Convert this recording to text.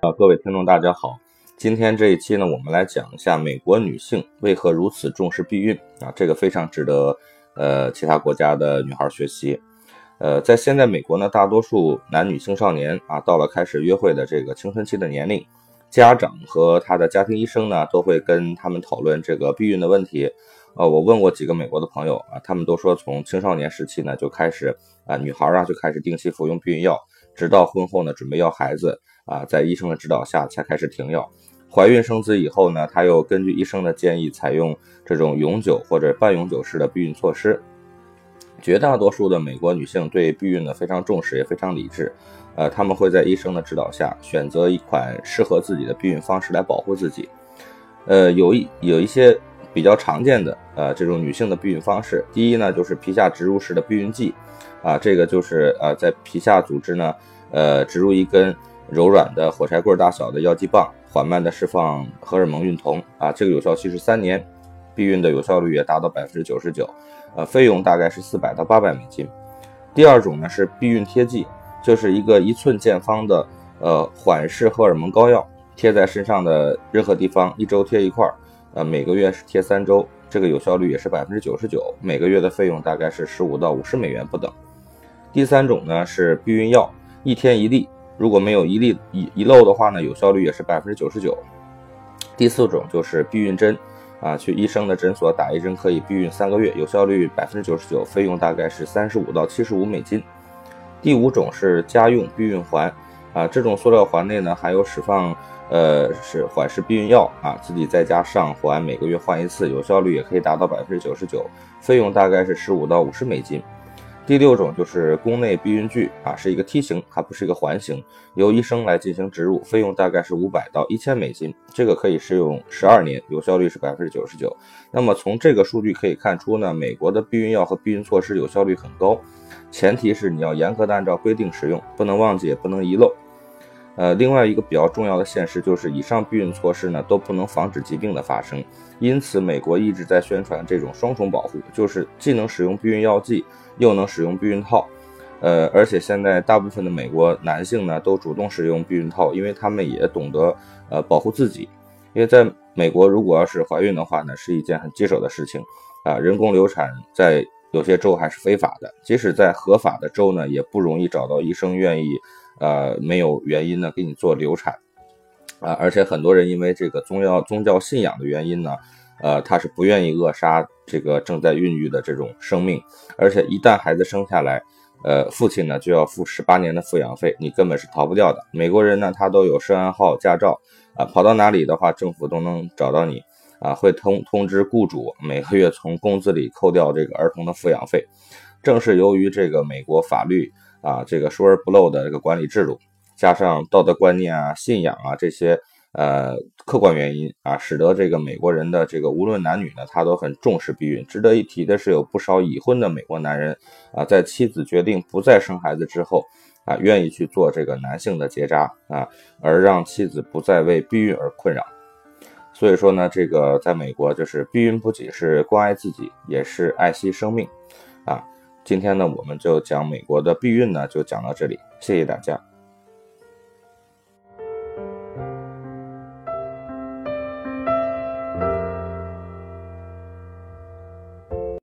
啊，各位听众，大家好。今天这一期呢，我们来讲一下美国女性为何如此重视避孕啊，这个非常值得呃其他国家的女孩学习。呃，在现在美国呢，大多数男女青少年啊，到了开始约会的这个青春期的年龄，家长和他的家庭医生呢，都会跟他们讨论这个避孕的问题。呃，我问过几个美国的朋友啊，他们都说从青少年时期呢就开始啊，女孩啊就开始定期服用避孕药，直到婚后呢准备要孩子啊，在医生的指导下才开始停药。怀孕生子以后呢，她又根据医生的建议，采用这种永久或者半永久式的避孕措施。绝大多数的美国女性对避孕呢非常重视，也非常理智。呃，他们会在医生的指导下，选择一款适合自己的避孕方式来保护自己。呃，有一有一些比较常见的呃这种女性的避孕方式，第一呢就是皮下植入式的避孕剂，啊，这个就是呃在皮下组织呢呃植入一根柔软的火柴棍大小的药剂棒。缓慢的释放荷尔蒙孕酮啊，这个有效期是三年，避孕的有效率也达到百分之九十九，呃，费用大概是四百到八百美金。第二种呢是避孕贴剂，就是一个一寸见方的呃缓释荷尔蒙膏药，贴在身上的任何地方，一周贴一块，呃，每个月是贴三周，这个有效率也是百分之九十九，每个月的费用大概是十五到五十美元不等。第三种呢是避孕药，一天一粒。如果没有一粒遗遗漏的话呢，有效率也是百分之九十九。第四种就是避孕针，啊，去医生的诊所打一针可以避孕三个月，有效率百分之九十九，费用大概是三十五到七十五美金。第五种是家用避孕环，啊，这种塑料环内呢还有释放呃是缓释避孕药，啊，自己在家上环，每个月换一次，有效率也可以达到百分之九十九，费用大概是十五到五十美金。第六种就是宫内避孕具啊，是一个梯形，它不是一个环形，由医生来进行植入，费用大概是五百到一千美金，这个可以使用十二年，有效率是百分之九十九。那么从这个数据可以看出呢，美国的避孕药和避孕措施有效率很高，前提是你要严格的按照规定使用，不能忘记，也不能遗漏。呃，另外一个比较重要的现实就是，以上避孕措施呢都不能防止疾病的发生，因此美国一直在宣传这种双重保护，就是既能使用避孕药剂，又能使用避孕套。呃，而且现在大部分的美国男性呢都主动使用避孕套，因为他们也懂得呃保护自己。因为在美国，如果要是怀孕的话呢，是一件很棘手的事情啊，人工流产在有些州还是非法的，即使在合法的州呢，也不容易找到医生愿意。呃，没有原因呢，给你做流产，啊，而且很多人因为这个宗教宗教信仰的原因呢，呃，他是不愿意扼杀这个正在孕育的这种生命，而且一旦孩子生下来，呃，父亲呢就要付十八年的抚养费，你根本是逃不掉的。美国人呢，他都有涉案号、驾照，啊，跑到哪里的话，政府都能找到你，啊，会通通知雇主每个月从工资里扣掉这个儿童的抚养费。正是由于这个美国法律。啊，这个疏而不漏的这个管理制度，加上道德观念啊、信仰啊这些呃客观原因啊，使得这个美国人的这个无论男女呢，他都很重视避孕。值得一提的是，有不少已婚的美国男人啊，在妻子决定不再生孩子之后啊，愿意去做这个男性的结扎啊，而让妻子不再为避孕而困扰。所以说呢，这个在美国就是避孕不仅是关爱自己，也是爱惜生命啊。今天呢，我们就讲美国的避孕呢，就讲到这里，谢谢大家。